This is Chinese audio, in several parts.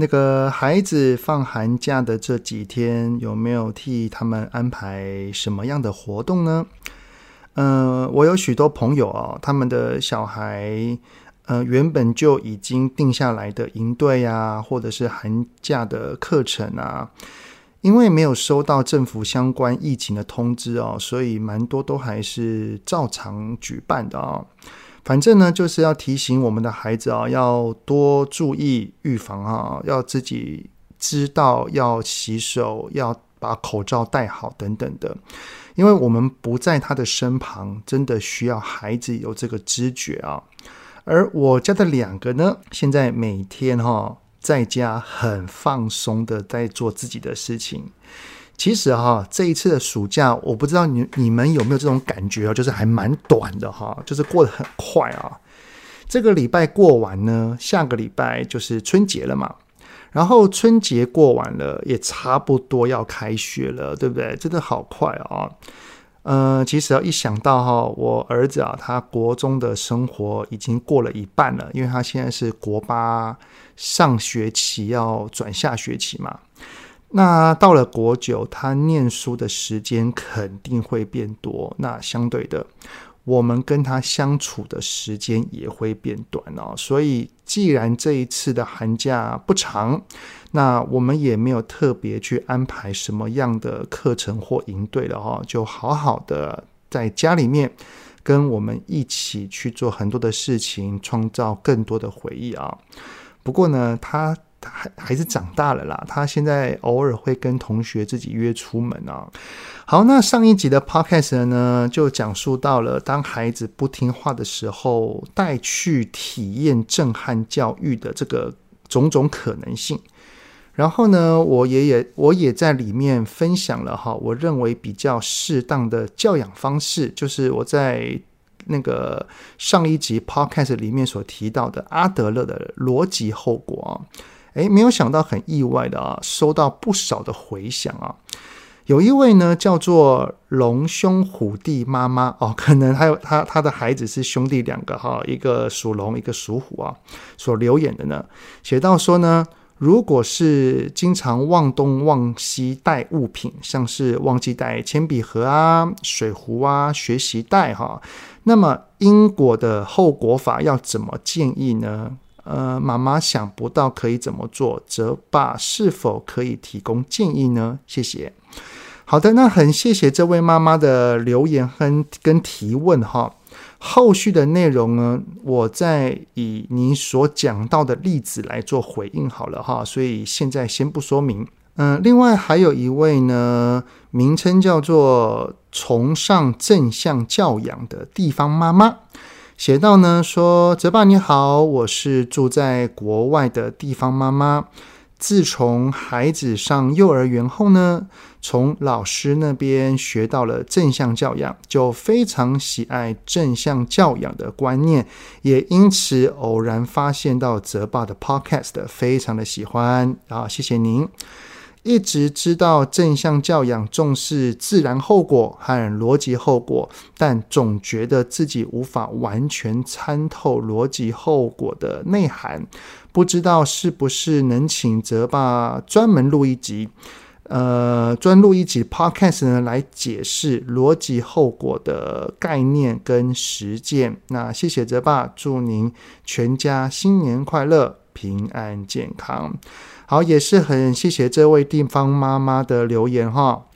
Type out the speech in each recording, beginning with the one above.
那个孩子放寒假的这几天，有没有替他们安排什么样的活动呢？嗯、呃，我有许多朋友啊，他们的小孩，呃，原本就已经定下来的营队啊，或者是寒假的课程啊，因为没有收到政府相关疫情的通知哦，所以蛮多都还是照常举办的啊。反正呢，就是要提醒我们的孩子啊，要多注意预防啊，要自己知道要洗手，要把口罩戴好等等的。因为我们不在他的身旁，真的需要孩子有这个知觉啊。而我家的两个呢，现在每天哈在家很放松的在做自己的事情。其实哈，这一次的暑假，我不知道你你们有没有这种感觉啊，就是还蛮短的哈，就是过得很快啊。这个礼拜过完呢，下个礼拜就是春节了嘛。然后春节过完了，也差不多要开学了，对不对？真的好快啊。呃，其实要一想到哈，我儿子啊，他国中的生活已经过了一半了，因为他现在是国八上学期，要转下学期嘛。那到了国九，他念书的时间肯定会变多。那相对的，我们跟他相处的时间也会变短哦。所以，既然这一次的寒假不长，那我们也没有特别去安排什么样的课程或营队了哈，就好好的在家里面跟我们一起去做很多的事情，创造更多的回忆啊。不过呢，他。他还还是长大了啦，他现在偶尔会跟同学自己约出门啊。好，那上一集的 podcast 呢，就讲述到了当孩子不听话的时候，带去体验震撼教育的这个种种可能性。然后呢，我也也我也在里面分享了哈，我认为比较适当的教养方式，就是我在那个上一集 podcast 里面所提到的阿德勒的逻辑后果啊。诶，没有想到，很意外的啊，收到不少的回响啊。有一位呢，叫做龙兄虎弟妈妈哦，可能还有他他的孩子是兄弟两个哈，一个属龙，一个属虎啊，所留言的呢，写到说呢，如果是经常忘东忘西带物品，像是忘记带铅笔盒啊、水壶啊、学习袋哈，那么因果的后果法要怎么建议呢？呃，妈妈想不到可以怎么做，泽爸是否可以提供建议呢？谢谢。好的，那很谢谢这位妈妈的留言和跟提问哈。后续的内容呢，我再以你所讲到的例子来做回应好了哈。所以现在先不说明。嗯、另外还有一位呢，名称叫做崇尚正向教养的地方妈妈。写到呢，说泽爸你好，我是住在国外的地方妈妈。自从孩子上幼儿园后呢，从老师那边学到了正向教养，就非常喜爱正向教养的观念，也因此偶然发现到泽爸的 Podcast，非常的喜欢啊，谢谢您。一直知道正向教养重视自然后果和逻辑后果，但总觉得自己无法完全参透逻辑后果的内涵。不知道是不是能请泽爸专门录一集，呃，专录一集 Podcast 呢，来解释逻辑后果的概念跟实践。那谢谢泽爸，祝您全家新年快乐，平安健康。好，也是很谢谢这位地方妈妈的留言哈。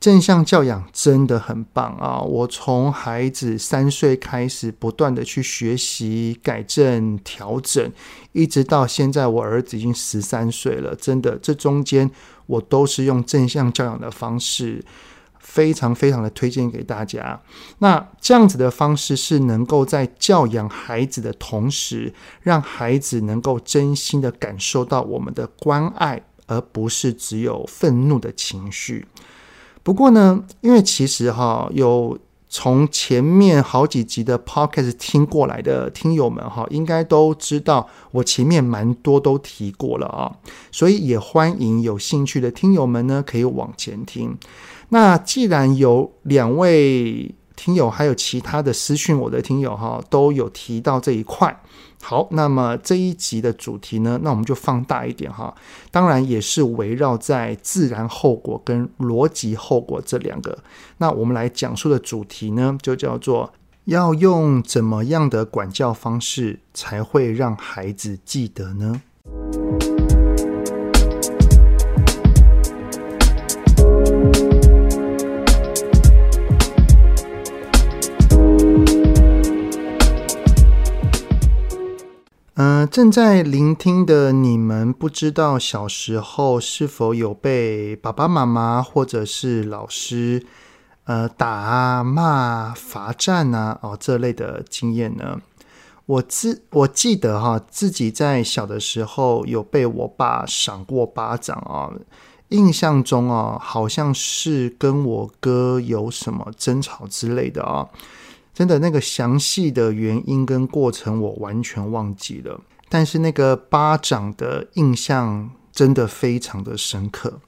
正向教养真的很棒啊！我从孩子三岁开始，不断的去学习、改正、调整，一直到现在，我儿子已经十三岁了。真的，这中间我都是用正向教养的方式。非常非常的推荐给大家。那这样子的方式是能够在教养孩子的同时，让孩子能够真心的感受到我们的关爱，而不是只有愤怒的情绪。不过呢，因为其实哈有。从前面好几集的 podcast 听过来的听友们哈，应该都知道我前面蛮多都提过了啊，所以也欢迎有兴趣的听友们呢可以往前听。那既然有两位听友，还有其他的私讯我的听友哈，都有提到这一块。好，那么这一集的主题呢，那我们就放大一点哈。当然也是围绕在自然后果跟逻辑后果这两个。那我们来讲述的主题呢，就叫做要用怎么样的管教方式才会让孩子记得呢？正在聆听的你们，不知道小时候是否有被爸爸妈妈或者是老师，呃，打啊、骂、罚站啊，哦，这类的经验呢？我自我记得哈，自己在小的时候有被我爸赏过巴掌啊，印象中啊，好像是跟我哥有什么争吵之类的啊。真的那个详细的原因跟过程我完全忘记了，但是那个巴掌的印象真的非常的深刻。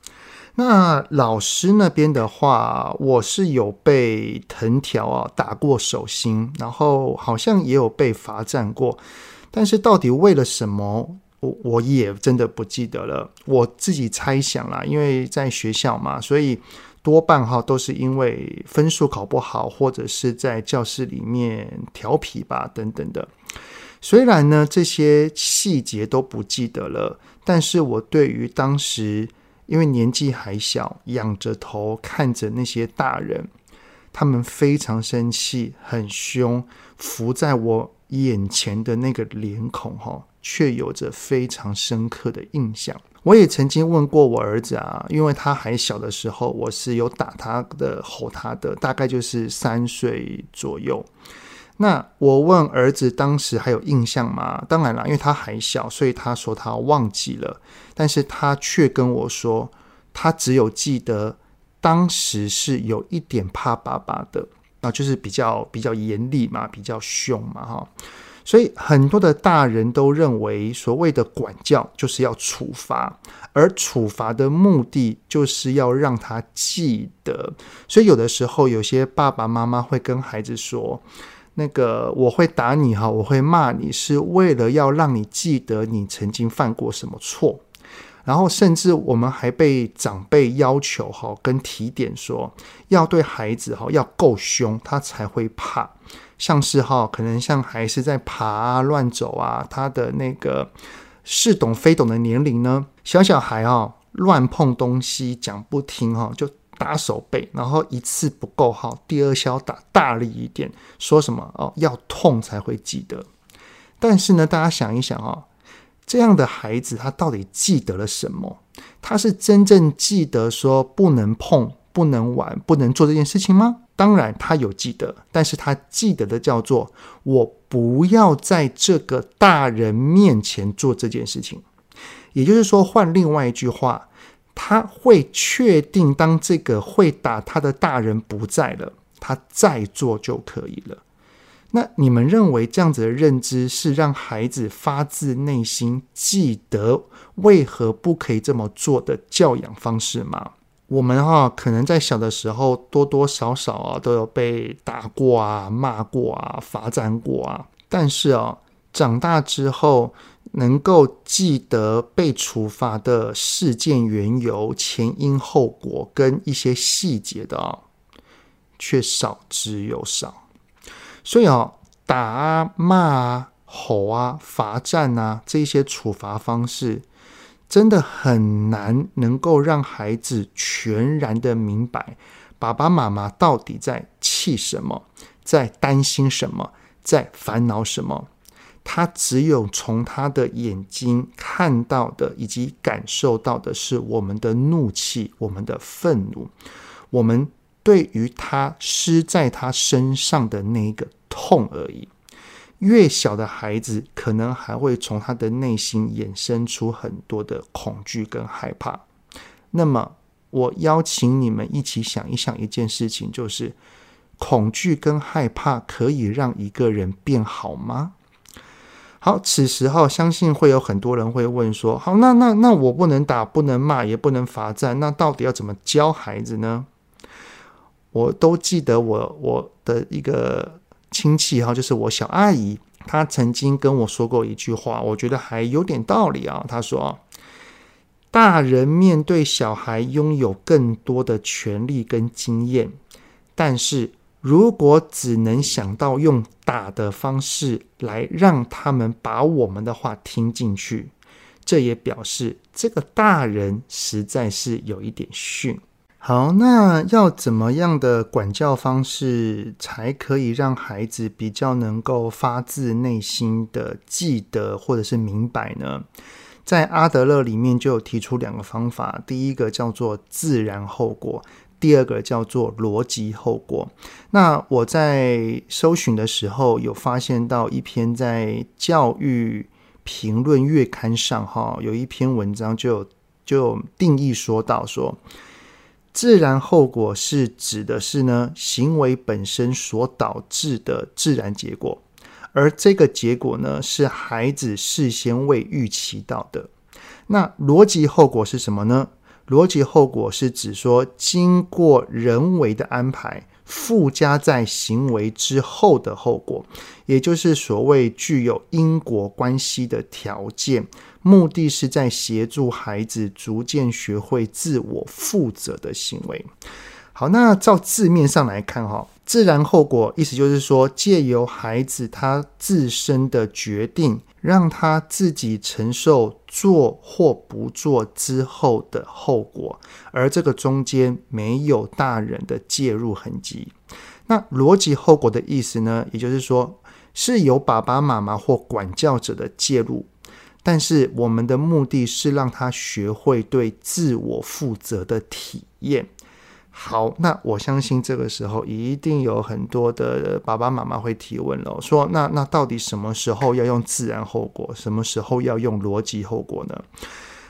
那老师那边的话，我是有被藤条啊打过手心，然后好像也有被罚站过，但是到底为了什么，我我也真的不记得了。我自己猜想啦，因为在学校嘛，所以。多半哈都是因为分数考不好，或者是在教室里面调皮吧，等等的。虽然呢这些细节都不记得了，但是我对于当时因为年纪还小，仰着头看着那些大人，他们非常生气、很凶，浮在我眼前的那个脸孔哈，却有着非常深刻的印象。我也曾经问过我儿子啊，因为他还小的时候，我是有打他的、吼他的，大概就是三岁左右。那我问儿子当时还有印象吗？当然了，因为他还小，所以他说他忘记了。但是他却跟我说，他只有记得当时是有一点怕爸爸的，啊，就是比较比较严厉嘛，比较凶嘛，哈。所以很多的大人都认为，所谓的管教就是要处罚，而处罚的目的就是要让他记得。所以有的时候，有些爸爸妈妈会跟孩子说：“那个我会打你哈，我会骂你，是为了要让你记得你曾经犯过什么错。”然后甚至我们还被长辈要求哈，跟提点说，要对孩子哈要够凶，他才会怕。像是哈，可能像孩子在爬啊、乱走啊，他的那个似懂非懂的年龄呢，小小孩哈乱碰东西讲不听哈，就打手背，然后一次不够好，第二下打大力一点，说什么哦要痛才会记得。但是呢，大家想一想啊，这样的孩子他到底记得了什么？他是真正记得说不能碰、不能玩、不能做这件事情吗？当然，他有记得，但是他记得的叫做我不要在这个大人面前做这件事情。也就是说，换另外一句话，他会确定当这个会打他的大人不在了，他再做就可以了。那你们认为这样子的认知是让孩子发自内心记得为何不可以这么做的教养方式吗？我们哈可能在小的时候多多少少啊都有被打过啊、骂过啊、罚站过啊，但是啊长大之后能够记得被处罚的事件缘由、前因后果跟一些细节的啊，却少之又少。所以啊打啊、骂啊、吼啊、罚站啊这些处罚方式。真的很难能够让孩子全然的明白爸爸妈妈到底在气什么，在担心什么，在烦恼什么。他只有从他的眼睛看到的以及感受到的是我们的怒气、我们的愤怒，我们对于他施在他身上的那一个痛而已。越小的孩子，可能还会从他的内心衍生出很多的恐惧跟害怕。那么，我邀请你们一起想一想一件事情，就是恐惧跟害怕可以让一个人变好吗？好，此时哈，相信会有很多人会问说：好，那那那我不能打，不能骂，也不能罚站，那到底要怎么教孩子呢？我都记得我我的一个亲戚哈，就是我小阿姨，她曾经跟我说过一句话，我觉得还有点道理啊。她说：大人面对小孩拥有更多的权利跟经验，但是如果只能想到用打的方式来让他们把我们的话听进去，这也表示这个大人实在是有一点逊。好，那要怎么样的管教方式才可以让孩子比较能够发自内心的记得或者是明白呢？在阿德勒里面就有提出两个方法，第一个叫做自然后果，第二个叫做逻辑后果。那我在搜寻的时候有发现到一篇在教育评论月刊上哈，有一篇文章就就定义说到说。自然后果是指的是呢，行为本身所导致的自然结果，而这个结果呢，是孩子事先未预期到的。那逻辑后果是什么呢？逻辑后果是指说，经过人为的安排，附加在行为之后的后果，也就是所谓具有因果关系的条件。目的是在协助孩子逐渐学会自我负责的行为。好，那照字面上来看，哈，自然后果意思就是说，借由孩子他自身的决定，让他自己承受做或不做之后的后果，而这个中间没有大人的介入痕迹。那逻辑后果的意思呢，也就是说，是由爸爸妈妈或管教者的介入。但是我们的目的是让他学会对自我负责的体验。好，那我相信这个时候一定有很多的爸爸妈妈会提问了，说那那到底什么时候要用自然后果，什么时候要用逻辑后果呢？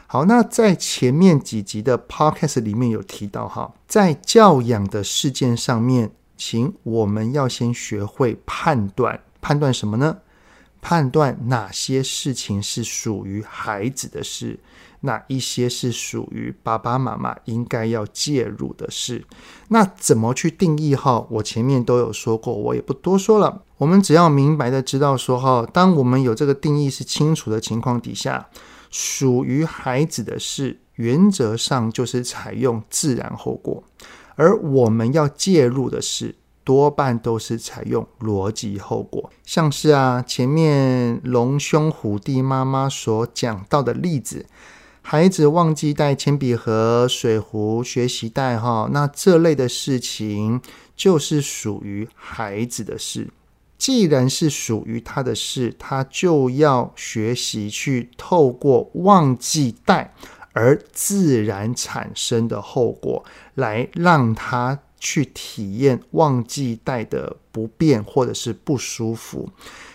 好，那在前面几集的 podcast 里面有提到哈，在教养的事件上面，请我们要先学会判断，判断什么呢？判断哪些事情是属于孩子的事，哪一些是属于爸爸妈妈应该要介入的事。那怎么去定义哈？我前面都有说过，我也不多说了。我们只要明白的知道说哈，当我们有这个定义是清楚的情况底下，属于孩子的事，原则上就是采用自然后果，而我们要介入的事。多半都是采用逻辑后果，像是啊，前面龙兄虎弟妈妈所讲到的例子，孩子忘记带铅笔盒、水壶、学习袋，哈，那这类的事情就是属于孩子的事。既然是属于他的事，他就要学习去透过忘记带而自然产生的后果，来让他。去体验忘记带的不便或者是不舒服，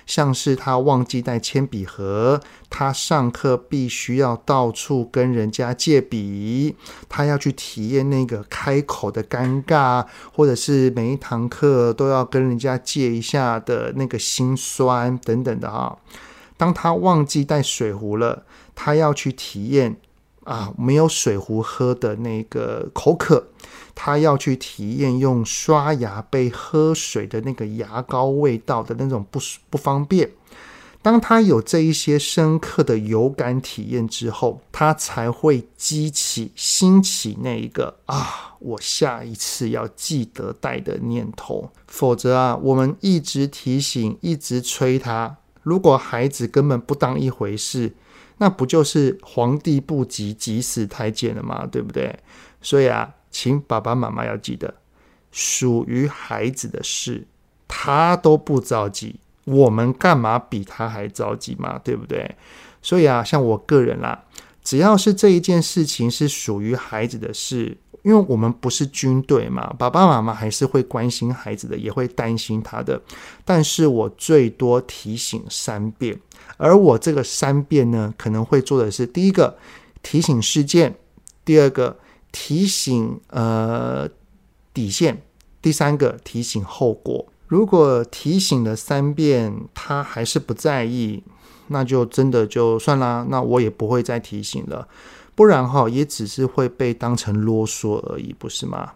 像是他忘记带铅笔盒，他上课必须要到处跟人家借笔，他要去体验那个开口的尴尬，或者是每一堂课都要跟人家借一下的那个心酸等等的哈。当他忘记带水壶了，他要去体验啊没有水壶喝的那个口渴。他要去体验用刷牙杯喝水的那个牙膏味道的那种不不方便。当他有这一些深刻的有感体验之后，他才会激起兴起那一个啊，我下一次要记得带的念头。否则啊，我们一直提醒，一直催他，如果孩子根本不当一回事，那不就是皇帝不急急死太监了吗？对不对？所以啊。请爸爸妈妈要记得，属于孩子的事，他都不着急，我们干嘛比他还着急嘛？对不对？所以啊，像我个人啦，只要是这一件事情是属于孩子的事，因为我们不是军队嘛，爸爸妈妈还是会关心孩子的，也会担心他的。但是我最多提醒三遍，而我这个三遍呢，可能会做的是：第一个，提醒事件；第二个。提醒呃底线，第三个提醒后果。如果提醒了三遍，他还是不在意，那就真的就算啦，那我也不会再提醒了。不然哈，也只是会被当成啰嗦而已，不是吗？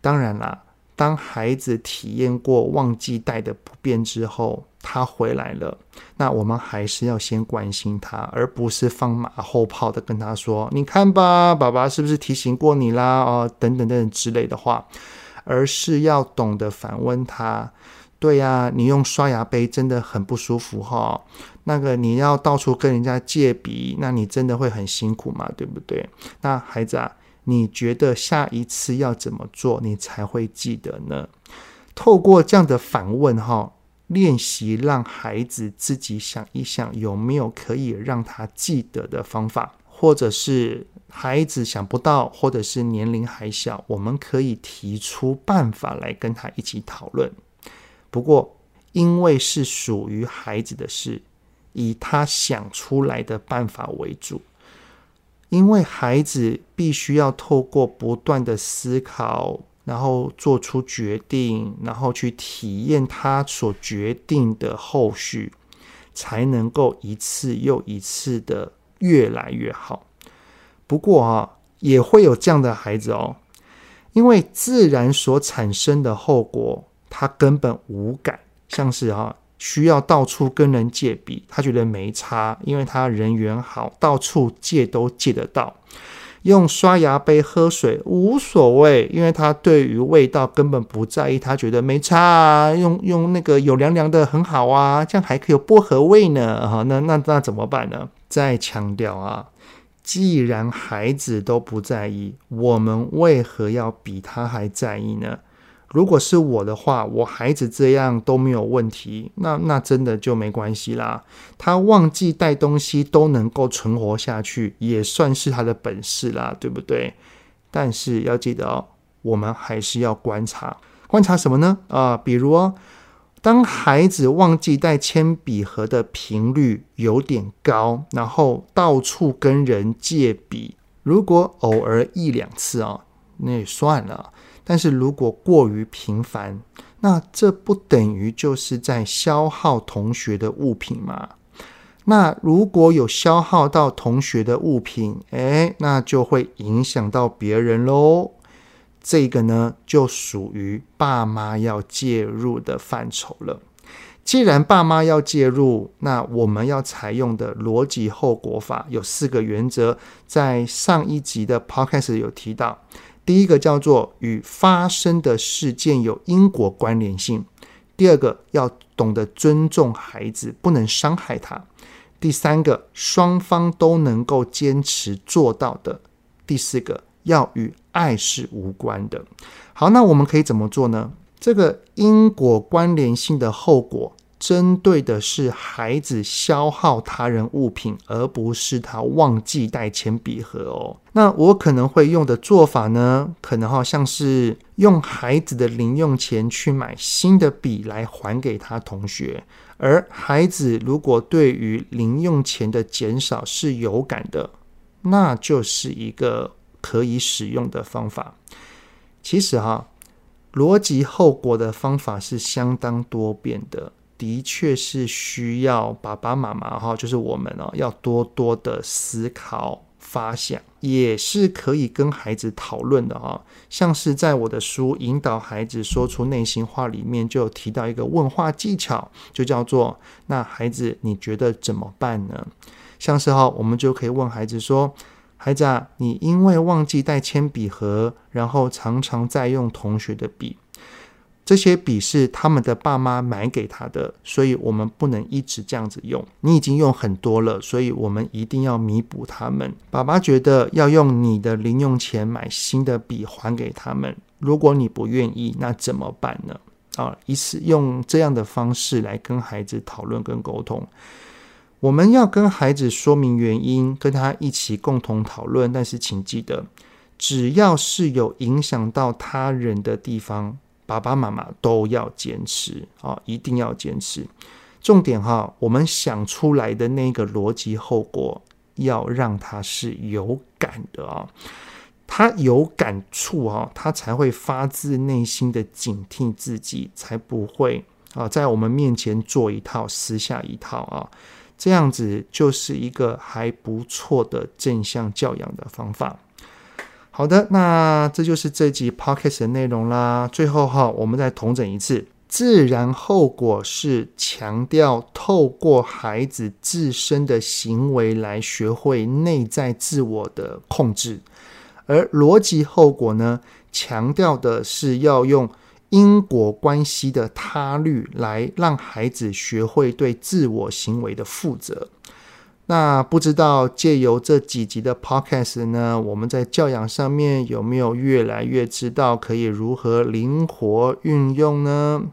当然啦，当孩子体验过忘记带的不便之后，他回来了，那我们还是要先关心他，而不是放马后炮的跟他说：“你看吧，爸爸是不是提醒过你啦？”哦，等等等等之类的话。而是要懂得反问他，对呀，你用刷牙杯真的很不舒服哈。那个你要到处跟人家借笔，那你真的会很辛苦嘛，对不对？那孩子啊，你觉得下一次要怎么做，你才会记得呢？透过这样的反问哈，练习让孩子自己想一想，有没有可以让他记得的方法，或者是。孩子想不到，或者是年龄还小，我们可以提出办法来跟他一起讨论。不过，因为是属于孩子的事，以他想出来的办法为主。因为孩子必须要透过不断的思考，然后做出决定，然后去体验他所决定的后续，才能够一次又一次的越来越好。不过啊，也会有这样的孩子哦，因为自然所产生的后果，他根本无感。像是啊，需要到处跟人借笔，他觉得没差，因为他人缘好，到处借都借得到。用刷牙杯喝水无所谓，因为他对于味道根本不在意，他觉得没差啊。用用那个有凉凉的很好啊，这样还可以有薄荷味呢。哈，那那那怎么办呢？再强调啊。既然孩子都不在意，我们为何要比他还在意呢？如果是我的话，我孩子这样都没有问题，那那真的就没关系啦。他忘记带东西都能够存活下去，也算是他的本事啦，对不对？但是要记得哦，我们还是要观察，观察什么呢？啊，比如哦。当孩子忘记带铅笔盒的频率有点高，然后到处跟人借笔，如果偶尔一两次啊，那也算了。但是如果过于频繁，那这不等于就是在消耗同学的物品吗？那如果有消耗到同学的物品，诶，那就会影响到别人喽。这个呢，就属于爸妈要介入的范畴了。既然爸妈要介入，那我们要采用的逻辑后果法有四个原则，在上一集的 podcast 有提到。第一个叫做与发生的事件有因果关联性；第二个要懂得尊重孩子，不能伤害他；第三个双方都能够坚持做到的；第四个要与爱是无关的。好，那我们可以怎么做呢？这个因果关联性的后果，针对的是孩子消耗他人物品，而不是他忘记带铅笔盒哦。那我可能会用的做法呢，可能好像是用孩子的零用钱去买新的笔来还给他同学。而孩子如果对于零用钱的减少是有感的，那就是一个。可以使用的方法，其实哈，逻辑后果的方法是相当多变的，的确是需要爸爸妈妈哈，就是我们哦，要多多的思考发想，也是可以跟孩子讨论的哈。像是在我的书《引导孩子说出内心话》里面，就提到一个问话技巧，就叫做“那孩子你觉得怎么办呢？”像是哈，我们就可以问孩子说。孩子啊，你因为忘记带铅笔盒，然后常常在用同学的笔，这些笔是他们的爸妈买给他的，所以我们不能一直这样子用。你已经用很多了，所以我们一定要弥补他们。爸爸觉得要用你的零用钱买新的笔还给他们。如果你不愿意，那怎么办呢？啊，一次用这样的方式来跟孩子讨论跟沟通。我们要跟孩子说明原因，跟他一起共同讨论。但是请记得，只要是有影响到他人的地方，爸爸妈妈都要坚持啊，一定要坚持。重点哈，我们想出来的那个逻辑后果，要让他是有感的啊。他有感触啊，他才会发自内心的警惕自己，才不会啊在我们面前做一套，私下一套啊。这样子就是一个还不错的正向教养的方法。好的，那这就是这集 podcast 的内容啦。最后哈，我们再统整一次：自然后果是强调透过孩子自身的行为来学会内在自我的控制，而逻辑后果呢，强调的是要用。因果关系的他律，来让孩子学会对自我行为的负责。那不知道借由这几集的 podcast 呢，我们在教养上面有没有越来越知道可以如何灵活运用呢？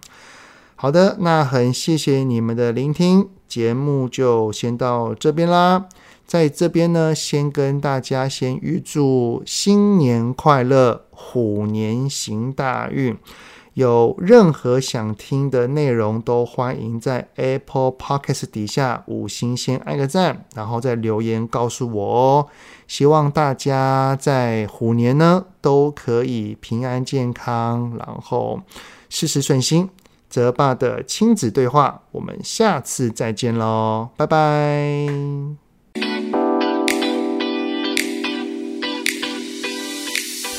好的，那很谢谢你们的聆听，节目就先到这边啦。在这边呢，先跟大家先预祝新年快乐，虎年行大运。有任何想听的内容，都欢迎在 Apple Podcast 底下五星先按个赞，然后再留言告诉我哦。希望大家在虎年呢都可以平安健康，然后事事顺心。泽爸的亲子对话，我们下次再见喽，拜拜。